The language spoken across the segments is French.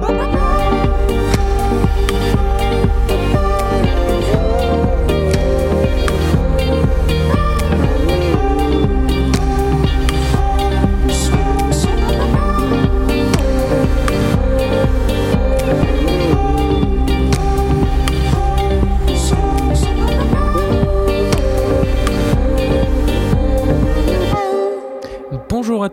Bye-bye.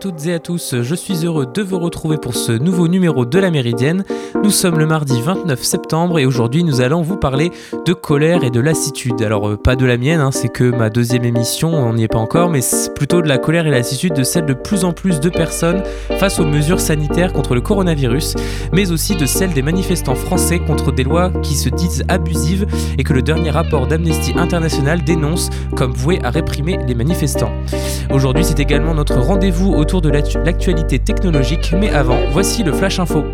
Toutes et à tous, je suis heureux de vous retrouver pour ce nouveau numéro de la Méridienne. Nous sommes le mardi 29 septembre et aujourd'hui nous allons vous parler de colère et de lassitude. Alors euh, pas de la mienne, hein, c'est que ma deuxième émission, on n'y est pas encore, mais plutôt de la colère et lassitude de celle de plus en plus de personnes face aux mesures sanitaires contre le coronavirus, mais aussi de celle des manifestants français contre des lois qui se disent abusives et que le dernier rapport d'Amnesty International dénonce comme voué à réprimer les manifestants. Aujourd'hui c'est également notre rendez-vous au de l'actualité technologique, mais avant, voici le Flash Info.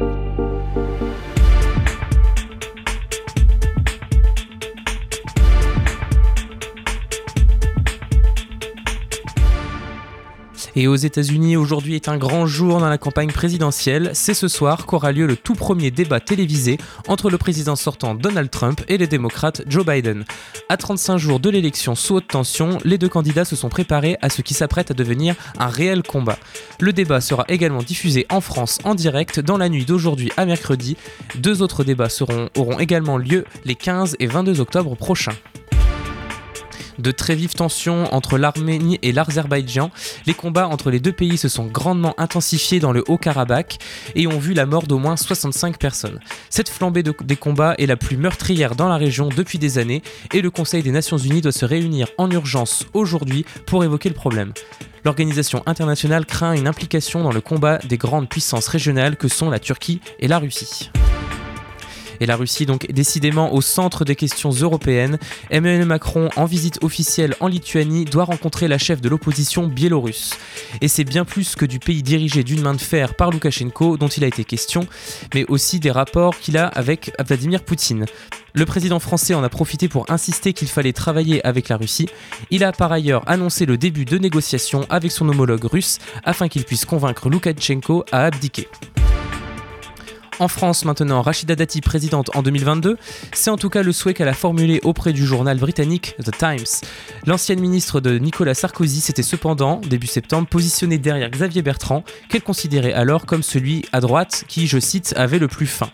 Et aux États-Unis, aujourd'hui est un grand jour dans la campagne présidentielle. C'est ce soir qu'aura lieu le tout premier débat télévisé entre le président sortant Donald Trump et les démocrates Joe Biden. À 35 jours de l'élection sous haute tension, les deux candidats se sont préparés à ce qui s'apprête à devenir un réel combat. Le débat sera également diffusé en France en direct dans la nuit d'aujourd'hui à mercredi. Deux autres débats auront également lieu les 15 et 22 octobre prochains de très vives tensions entre l'Arménie et l'Azerbaïdjan. Les combats entre les deux pays se sont grandement intensifiés dans le Haut-Karabakh et ont vu la mort d'au moins 65 personnes. Cette flambée des combats est la plus meurtrière dans la région depuis des années et le Conseil des Nations Unies doit se réunir en urgence aujourd'hui pour évoquer le problème. L'organisation internationale craint une implication dans le combat des grandes puissances régionales que sont la Turquie et la Russie. Et la Russie, donc décidément au centre des questions européennes. Emmanuel Macron, en visite officielle en Lituanie, doit rencontrer la chef de l'opposition biélorusse. Et c'est bien plus que du pays dirigé d'une main de fer par Loukachenko dont il a été question, mais aussi des rapports qu'il a avec Vladimir Poutine. Le président français en a profité pour insister qu'il fallait travailler avec la Russie. Il a par ailleurs annoncé le début de négociations avec son homologue russe afin qu'il puisse convaincre Loukachenko à abdiquer. En France maintenant, Rachida Dati présidente en 2022, c'est en tout cas le souhait qu'elle a formulé auprès du journal britannique The Times. L'ancienne ministre de Nicolas Sarkozy s'était cependant, début septembre, positionnée derrière Xavier Bertrand, qu'elle considérait alors comme celui à droite qui, je cite, avait le plus faim.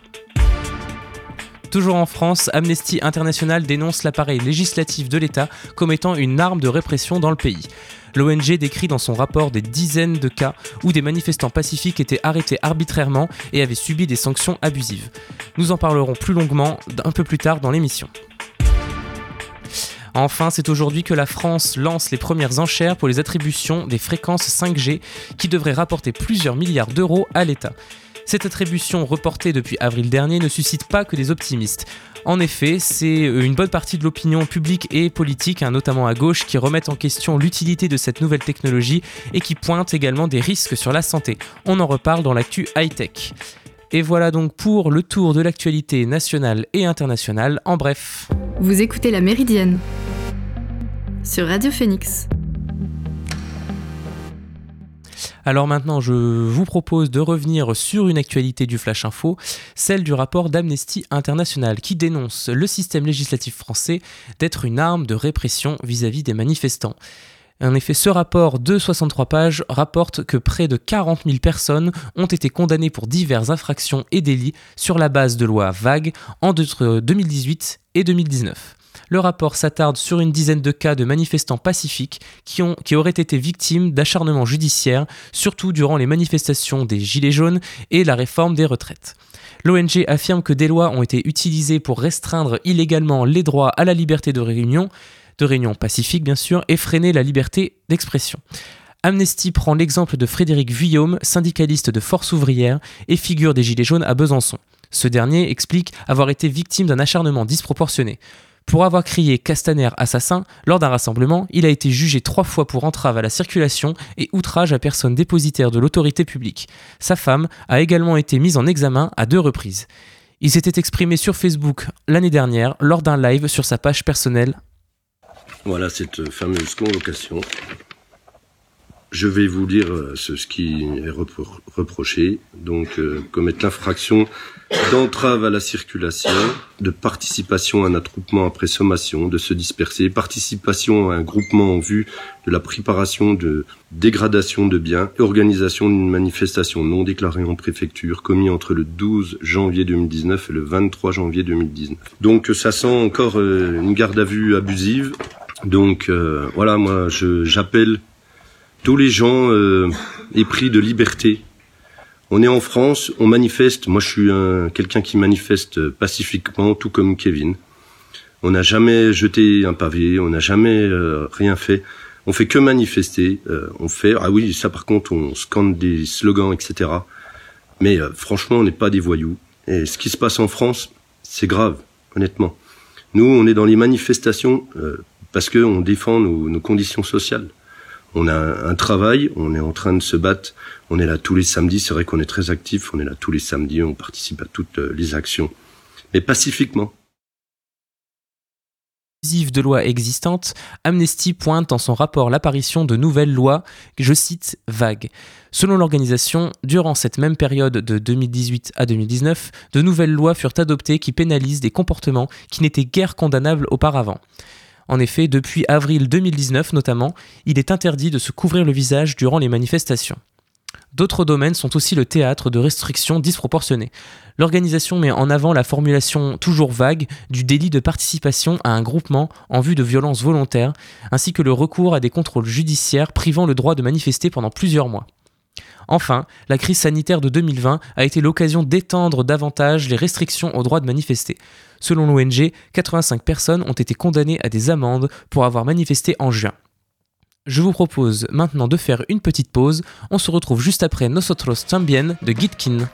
Toujours en France, Amnesty International dénonce l'appareil législatif de l'État comme étant une arme de répression dans le pays. L'ONG décrit dans son rapport des dizaines de cas où des manifestants pacifiques étaient arrêtés arbitrairement et avaient subi des sanctions abusives. Nous en parlerons plus longuement un peu plus tard dans l'émission. Enfin, c'est aujourd'hui que la France lance les premières enchères pour les attributions des fréquences 5G qui devraient rapporter plusieurs milliards d'euros à l'État. Cette attribution reportée depuis avril dernier ne suscite pas que des optimistes. En effet, c'est euh, une bonne partie de l'opinion publique et politique, hein, notamment à gauche, qui remettent en question l'utilité de cette nouvelle technologie et qui pointent également des risques sur la santé. On en reparle dans l'actu high-tech. Et voilà donc pour le tour de l'actualité nationale et internationale. En bref. Vous écoutez la Méridienne sur Radio Phoenix. Alors maintenant, je vous propose de revenir sur une actualité du Flash Info, celle du rapport d'Amnesty International qui dénonce le système législatif français d'être une arme de répression vis-à-vis des manifestants. En effet, ce rapport de 63 pages rapporte que près de 40 000 personnes ont été condamnées pour diverses infractions et délits sur la base de lois vagues entre 2018 et 2019. Le rapport s'attarde sur une dizaine de cas de manifestants pacifiques qui, auraient été victimes d'acharnements judiciaires, surtout durant les manifestations des Gilets jaunes et la réforme des retraites. L'ONG affirme que des lois ont été utilisées pour restreindre illégalement les droits à la liberté de réunion, de réunion pacifique bien sûr, et freiner la liberté d'expression. Amnesty prend l'exemple de Frédéric Vuillaume, syndicaliste de Force ouvrière et figure des Gilets jaunes à Besançon. Ce dernier explique avoir été victime d'un acharnement disproportionné. Pour avoir crié Castaner assassin lors d'un rassemblement, il a été jugé trois fois pour entrave à la circulation et outrage à personne dépositaire de l'autorité publique. Sa femme a également été mise en examen à deux reprises. Il s'était exprimé sur Facebook l'année dernière lors d'un live sur sa page personnelle. Voilà cette fameuse convocation je vais vous lire ce, ce qui est reproché. Donc, commettre l'infraction d'entrave à la circulation, de participation à un attroupement après sommation, de se disperser, participation à un groupement en vue de la préparation de dégradation de biens organisation d'une manifestation non déclarée en préfecture commis entre le 12 janvier 2019 et le 23 janvier 2019. Donc ça sent encore euh, une garde à vue abusive. Donc euh, voilà, moi j'appelle tous les gens euh, épris de liberté on est en France, on manifeste. Moi, je suis un, quelqu'un qui manifeste pacifiquement, tout comme Kevin. On n'a jamais jeté un pavé, on n'a jamais euh, rien fait. On fait que manifester. Euh, on fait ah oui, ça par contre, on scande des slogans, etc. Mais euh, franchement, on n'est pas des voyous. Et ce qui se passe en France, c'est grave, honnêtement. Nous, on est dans les manifestations parce qu'on défend nos conditions sociales on a un travail, on est en train de se battre, on est là tous les samedis, c'est vrai qu'on est très actif, on est là tous les samedis, on participe à toutes euh, les actions, mais pacifiquement. de lois existantes, Amnesty pointe dans son rapport l'apparition de nouvelles lois, je cite, vagues. Selon l'organisation, durant cette même période de 2018 à 2019, de nouvelles lois furent adoptées qui pénalisent des comportements qui n'étaient guère condamnables auparavant. En effet, depuis avril 2019 notamment, il est interdit de se couvrir le visage durant les manifestations. D'autres domaines sont aussi le théâtre de restrictions disproportionnées. L'organisation met en avant la formulation toujours vague du délit de participation à un groupement en vue de violences volontaires, ainsi que le recours à des contrôles judiciaires privant le droit de manifester pendant plusieurs mois. Enfin, la crise sanitaire de 2020 a été l'occasion d'étendre davantage les restrictions au droit de manifester. Selon l'ONG, 85 personnes ont été condamnées à des amendes pour avoir manifesté en juin. Je vous propose maintenant de faire une petite pause. On se retrouve juste après Nosotros Tambien de Gitkin.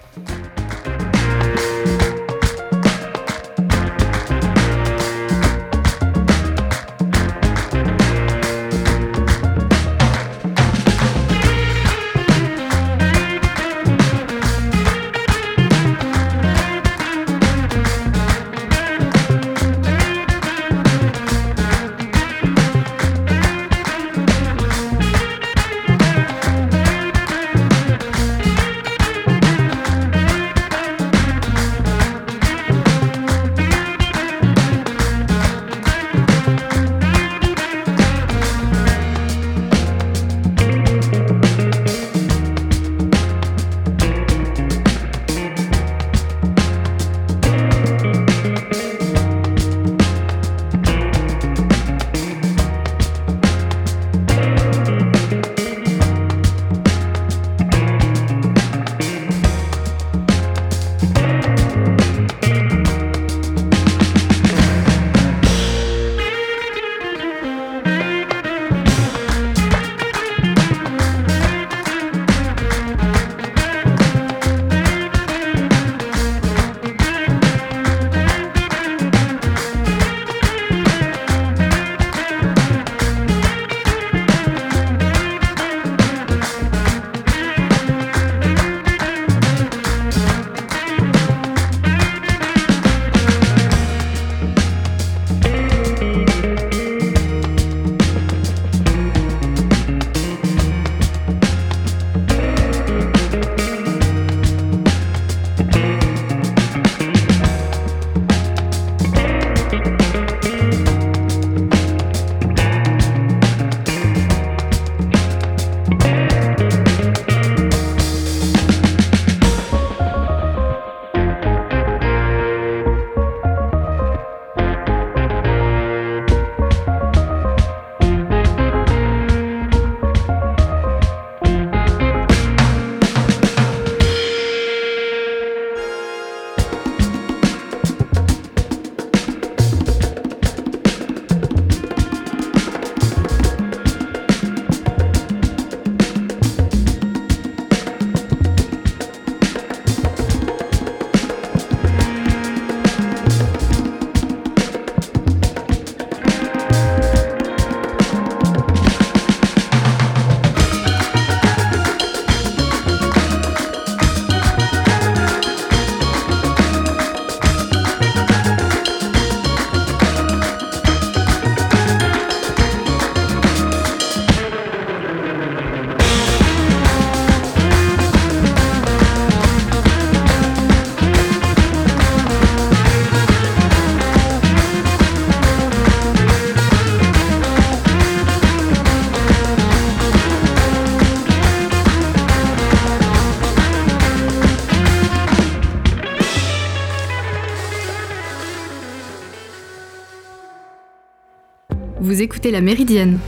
Écoutez La Méridienne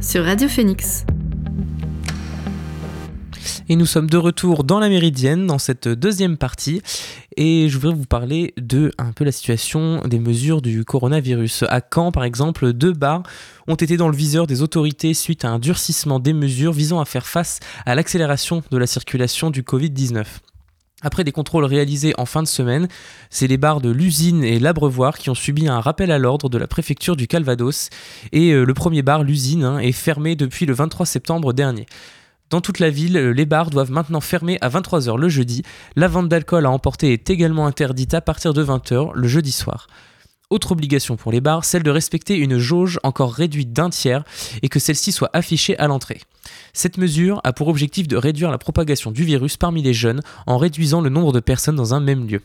sur Radio Phoenix. Et nous sommes de retour dans la Méridienne, dans cette deuxième partie. Et je voudrais vous parler de un peu la situation des mesures du coronavirus. À Caen, par exemple, deux bars ont été dans le viseur des autorités suite à un durcissement des mesures visant à faire face à l'accélération de la circulation du Covid-19. Après des contrôles réalisés en fin de semaine, c'est les bars de l'usine et l'Abreuvoir qui ont subi un rappel à l'ordre de la préfecture du Calvados. Et euh, le premier bar, l'usine, hein, est fermé depuis le 23 septembre dernier. Dans toute la ville, les bars doivent maintenant fermer à 23h le jeudi. La vente d'alcool à emporter est également interdite à partir de 20h le jeudi soir. Autre obligation pour les bars, celle de respecter une jauge encore réduite d'un tiers et que celle-ci soit affichée à l'entrée. Cette mesure a pour objectif de réduire la propagation du virus parmi les jeunes en réduisant le nombre de personnes dans un même lieu.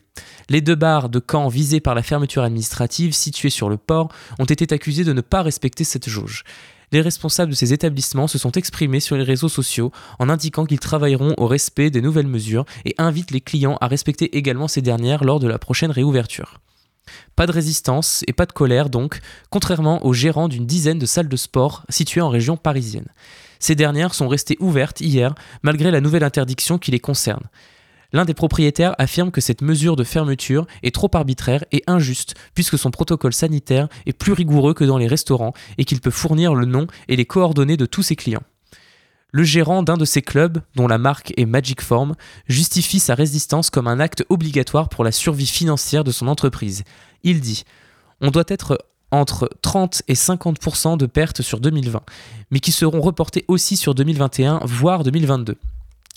Les deux bars de camp visés par la fermeture administrative situés sur le port ont été accusés de ne pas respecter cette jauge les responsables de ces établissements se sont exprimés sur les réseaux sociaux en indiquant qu'ils travailleront au respect des nouvelles mesures et invitent les clients à respecter également ces dernières lors de la prochaine réouverture. Pas de résistance et pas de colère donc, contrairement aux gérants d'une dizaine de salles de sport situées en région parisienne. Ces dernières sont restées ouvertes hier malgré la nouvelle interdiction qui les concerne. L'un des propriétaires affirme que cette mesure de fermeture est trop arbitraire et injuste puisque son protocole sanitaire est plus rigoureux que dans les restaurants et qu'il peut fournir le nom et les coordonnées de tous ses clients. Le gérant d'un de ces clubs, dont la marque est Magic Form, justifie sa résistance comme un acte obligatoire pour la survie financière de son entreprise. Il dit On doit être entre 30 et 50% de pertes sur 2020, mais qui seront reportées aussi sur 2021, voire 2022.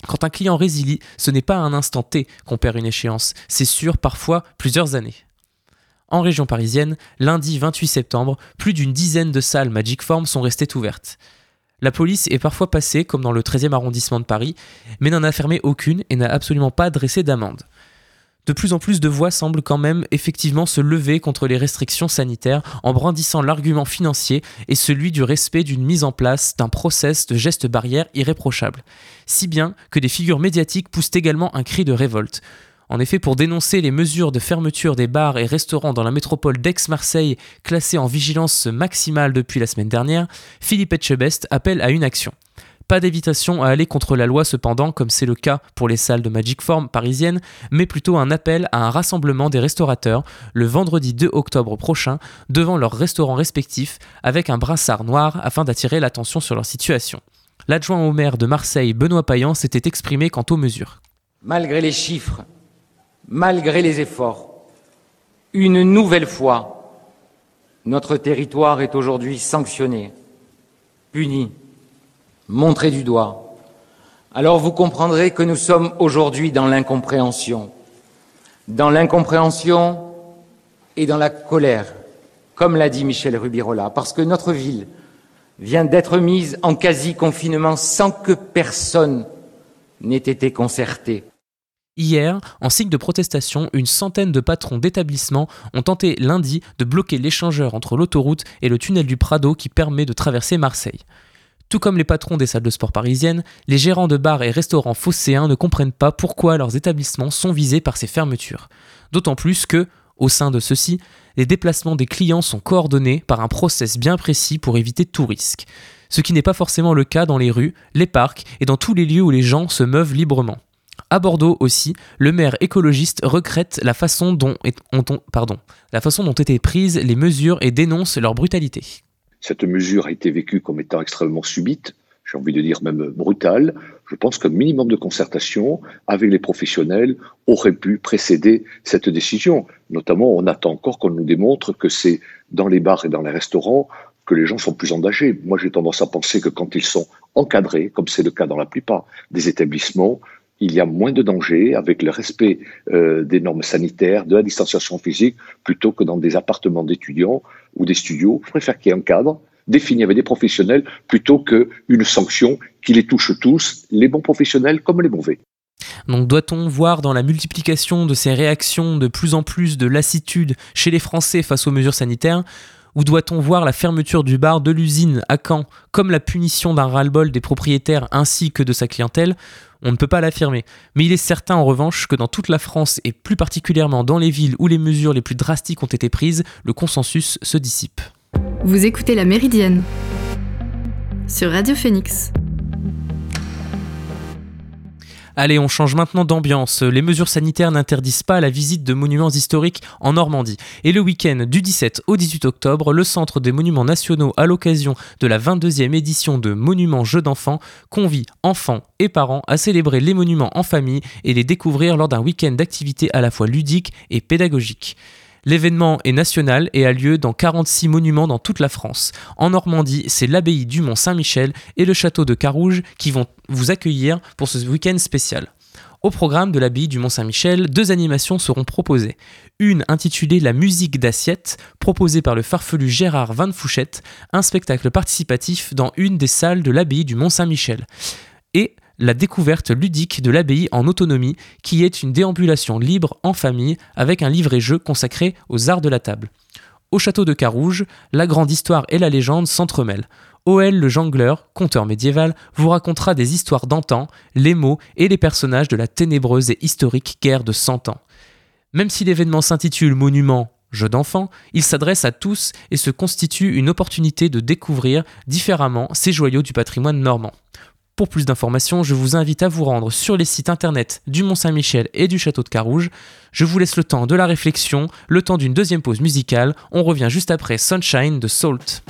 Quand un client résilie, ce n'est pas à un instant T qu'on perd une échéance, c'est sûr parfois plusieurs années. En région parisienne, lundi 28 septembre, plus d'une dizaine de salles Magic Form sont restées ouvertes. La police est parfois passée, comme dans le 13e arrondissement de Paris, mais n'en a fermé aucune et n'a absolument pas dressé d'amende de plus en plus de voix semblent quand même effectivement se lever contre les restrictions sanitaires en brandissant l'argument financier et celui du respect d'une mise en place d'un process de gestes barrières irréprochables. Si bien que des figures médiatiques poussent également un cri de révolte. En effet, pour dénoncer les mesures de fermeture des bars et restaurants dans la métropole d'Aix-Marseille classées en vigilance maximale depuis la semaine dernière, Philippe Etchebest appelle à une action. Pas d'évitation à aller contre la loi cependant, comme c'est le cas pour les salles de Magic Form parisiennes, mais plutôt un appel à un rassemblement des restaurateurs le vendredi 2 octobre prochain devant leurs restaurants respectifs avec un brassard noir afin d'attirer l'attention sur leur situation. L'adjoint au maire de Marseille, Benoît Payan, s'était exprimé quant aux mesures. Malgré les chiffres, malgré les efforts, une nouvelle fois, notre territoire est aujourd'hui sanctionné, puni, montré du doigt, alors vous comprendrez que nous sommes aujourd'hui dans l'incompréhension, dans l'incompréhension et dans la colère, comme l'a dit Michel Rubirola, parce que notre ville vient d'être mise en quasi-confinement sans que personne n'ait été concerté. Hier, en signe de protestation, une centaine de patrons d'établissements ont tenté lundi de bloquer l'échangeur entre l'autoroute et le tunnel du Prado qui permet de traverser Marseille. Tout comme les patrons des salles de sport parisiennes, les gérants de bars et restaurants phocéens ne comprennent pas pourquoi leurs établissements sont visés par ces fermetures. D'autant plus que, au sein de ceux-ci, les déplacements des clients sont coordonnés par un process bien précis pour éviter tout risque. Ce qui n'est pas forcément le cas dans les rues, les parcs et dans tous les lieux où les gens se meuvent librement. À Bordeaux aussi, le maire écologiste regrette la façon dont, pardon, la façon dont étaient prises les mesures et dénonce leur brutalité. Cette mesure a été vécue comme étant extrêmement subite, j'ai envie de dire même brutale. Je pense qu'un minimum de concertation avec les professionnels aurait pu précéder cette décision. Notamment, on attend encore qu'on nous démontre que c'est dans les bars et dans les restaurants que les gens sont plus engagés. Moi, j'ai tendance à penser que quand ils sont encadrés, comme c'est le cas dans la plupart des établissements, il y a moins de danger avec le respect euh, des normes sanitaires, de la distanciation physique, plutôt que dans des appartements d'étudiants ou des studios. Je préfère qu'il y ait un cadre défini avec des professionnels plutôt qu'une sanction qui les touche tous, les bons professionnels comme les mauvais. Donc doit-on voir dans la multiplication de ces réactions de plus en plus de lassitude chez les Français face aux mesures sanitaires? Ou doit-on voir la fermeture du bar de l'usine à Caen comme la punition d'un ras-le-bol des propriétaires ainsi que de sa clientèle? On ne peut pas l'affirmer. Mais il est certain en revanche que dans toute la France et plus particulièrement dans les villes où les mesures les plus drastiques ont été prises, le consensus se dissipe. Vous écoutez La Méridienne sur Radio Phoenix. Allez, on change maintenant d'ambiance. Les mesures sanitaires n'interdisent pas la visite de monuments historiques en Normandie. Et le week-end du 17 au 18 octobre, le Centre des Monuments Nationaux, à l'occasion de la 22e édition de Monuments Jeux d'enfants, convie enfants et parents à célébrer les monuments en famille et les découvrir lors d'un week-end d'activités à la fois ludiques et pédagogiques. L'événement est national et a lieu dans 46 monuments dans toute la France. En Normandie, c'est l'abbaye du Mont-Saint-Michel et le château de Carouge qui vont vous accueillir pour ce week-end spécial. Au programme de l'abbaye du Mont-Saint-Michel, deux animations seront proposées. Une intitulée La musique d'assiette, proposée par le farfelu Gérard Van Fouchette, un spectacle participatif dans une des salles de l'abbaye du Mont-Saint-Michel. La découverte ludique de l'abbaye en autonomie, qui est une déambulation libre en famille avec un livret-jeu consacré aux arts de la table. Au château de Carouge, la grande histoire et la légende s'entremêlent. OL le jongleur, conteur médiéval, vous racontera des histoires d'antan, les mots et les personnages de la ténébreuse et historique guerre de Cent Ans. Même si l'événement s'intitule Monument, jeu d'enfant, il s'adresse à tous et se constitue une opportunité de découvrir différemment ces joyaux du patrimoine normand. Pour plus d'informations, je vous invite à vous rendre sur les sites internet du Mont-Saint-Michel et du Château de Carouge. Je vous laisse le temps de la réflexion, le temps d'une deuxième pause musicale. On revient juste après Sunshine de Salt.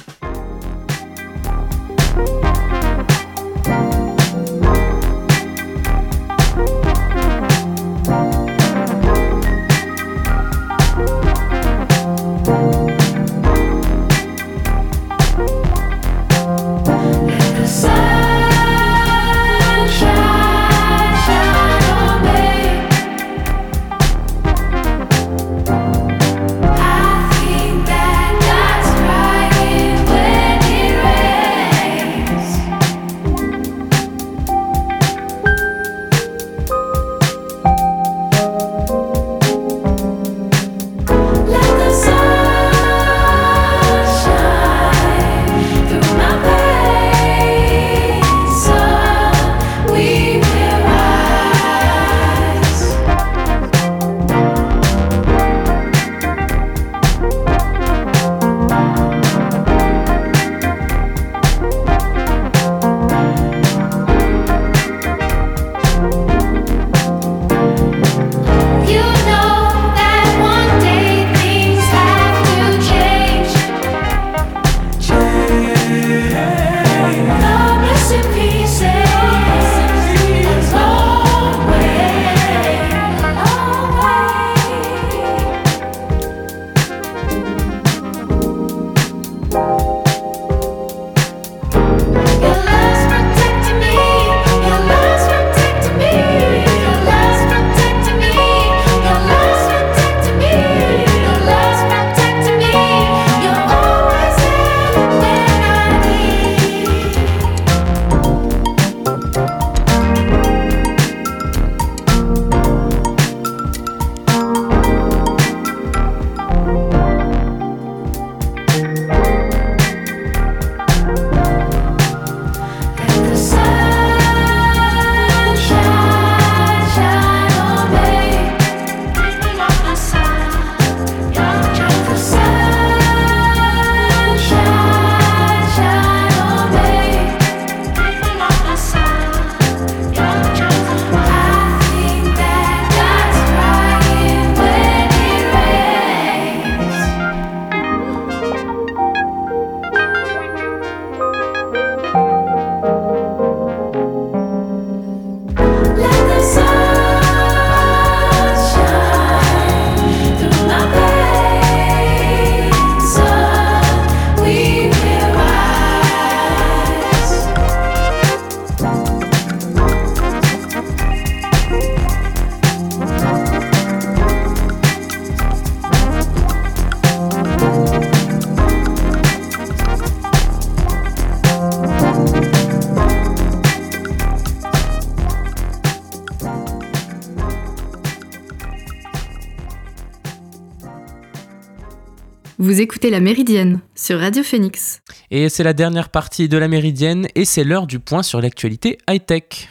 Vous écoutez La Méridienne sur Radio Phoenix. Et c'est la dernière partie de La Méridienne et c'est l'heure du point sur l'actualité high-tech.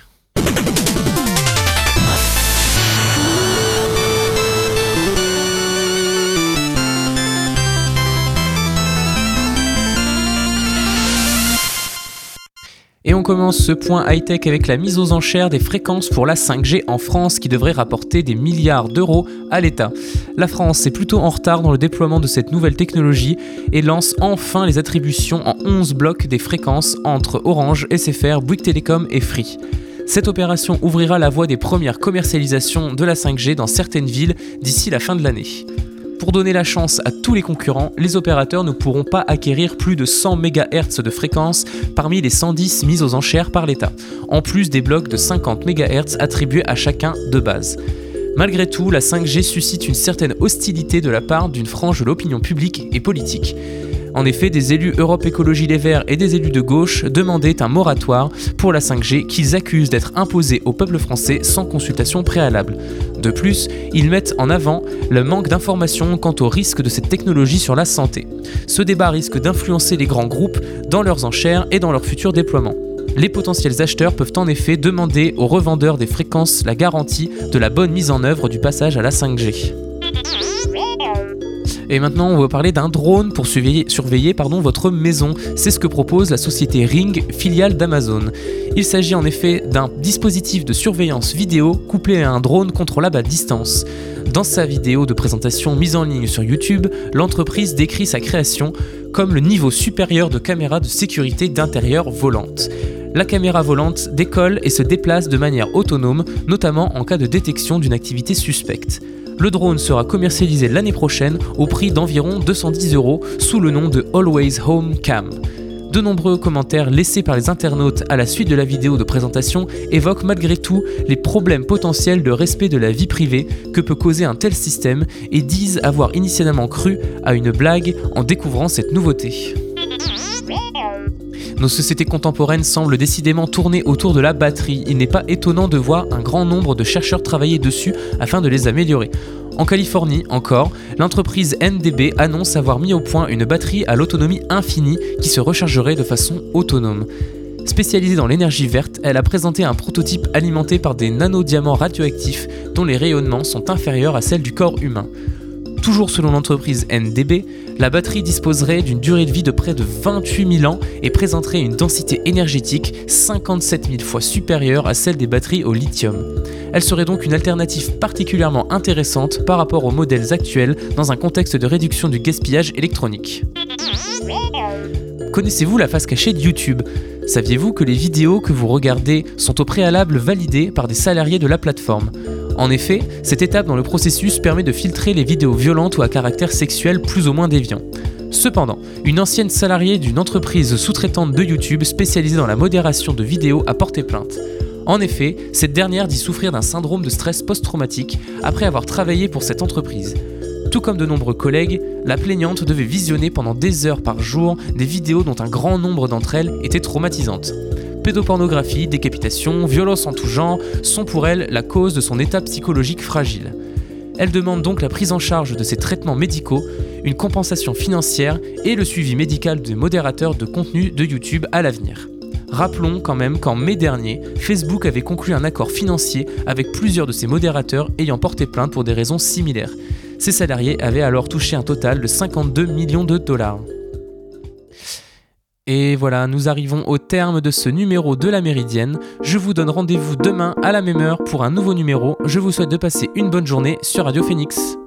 Et on commence ce point high-tech avec la mise aux enchères des fréquences pour la 5G en France qui devrait rapporter des milliards d'euros à l'État. La France est plutôt en retard dans le déploiement de cette nouvelle technologie et lance enfin les attributions en 11 blocs des fréquences entre Orange, SFR, Bouygues Télécom et Free. Cette opération ouvrira la voie des premières commercialisations de la 5G dans certaines villes d'ici la fin de l'année. Pour donner la chance à tous les concurrents, les opérateurs ne pourront pas acquérir plus de 100 MHz de fréquence parmi les 110 mises aux enchères par l'État, en plus des blocs de 50 MHz attribués à chacun de base. Malgré tout, la 5G suscite une certaine hostilité de la part d'une frange de l'opinion publique et politique. En effet, des élus Europe Écologie Les Verts et des élus de gauche demandaient un moratoire pour la 5G qu'ils accusent d'être imposée au peuple français sans consultation préalable. De plus, ils mettent en avant le manque d'informations quant au risque de cette technologie sur la santé. Ce débat risque d'influencer les grands groupes dans leurs enchères et dans leur futur déploiement. Les potentiels acheteurs peuvent en effet demander aux revendeurs des fréquences la garantie de la bonne mise en œuvre du passage à la 5G. Et maintenant, on va parler d'un drone pour surveiller, votre maison. C'est ce que propose la société Ring, filiale d'Amazon. Il s'agit en effet d'un dispositif de surveillance vidéo couplé à un drone contrôlable à distance. Dans sa vidéo de présentation mise en ligne sur YouTube, l'entreprise décrit sa création comme le niveau supérieur de caméra de sécurité d'intérieur volante. La caméra volante décolle et se déplace de manière autonome, notamment en cas de détection d'une activité suspecte. Le drone sera commercialisé l'année prochaine au prix d'environ 210 euros sous le nom de Always Home Cam. De nombreux commentaires laissés par les internautes à la suite de la vidéo de présentation évoquent malgré tout les problèmes potentiels de respect de la vie privée que peut causer un tel système et disent avoir initialement cru à une blague en découvrant cette nouveauté. Nos sociétés contemporaines semblent décidément tourner autour de la batterie. Il n'est pas étonnant de voir un grand nombre de chercheurs travailler dessus afin de les améliorer. En Californie, encore, l'entreprise NDB annonce avoir mis au point une batterie à l'autonomie infinie qui se rechargerait de façon autonome. Spécialisée dans l'énergie verte, elle a présenté un prototype alimenté par des nanodiamants radioactifs dont les rayonnements sont inférieurs à celles du corps humain. Toujours selon l'entreprise NDB, la batterie disposerait d'une durée de vie de près de 28 000 ans et présenterait une densité énergétique 57 000 fois supérieure à celle des batteries au lithium. Elle serait donc une alternative particulièrement intéressante par rapport aux modèles actuels dans un contexte de réduction du gaspillage électronique. Connaissez-vous la face cachée de YouTube? Saviez-vous que les vidéos que vous regardez sont au préalable validées par des salariés de la plateforme? En effet, cette étape dans le processus permet de filtrer les vidéos violentes ou à caractère sexuel plus ou moins déviant. Cependant, une ancienne salariée d'une entreprise sous-traitante de YouTube spécialisée dans la modération de vidéos a porté plainte. En effet, cette dernière dit souffrir d'un syndrome de stress post-traumatique après avoir travaillé pour cette entreprise. Tout comme de nombreux collègues, la plaignante devait visionner pendant des heures par jour des vidéos dont un grand nombre d'entre elles étaient traumatisantes. Pédopornographie, décapitation, violence en tout genre sont pour elle la cause de son état psychologique fragile. Elle demande donc la prise en charge de ses traitements médicaux, une compensation financière et le suivi médical des modérateurs de contenu de YouTube à l'avenir. Rappelons quand même qu'en mai dernier, Facebook avait conclu un accord financier avec plusieurs de ses modérateurs ayant porté plainte pour des raisons similaires. Ces salariés avaient alors touché un total de 52 millions de dollars. Et voilà, nous arrivons au terme de ce numéro de la Méridienne. Je vous donne rendez-vous demain à la même heure pour un nouveau numéro. Je vous souhaite de passer une bonne journée sur Radio Phoenix.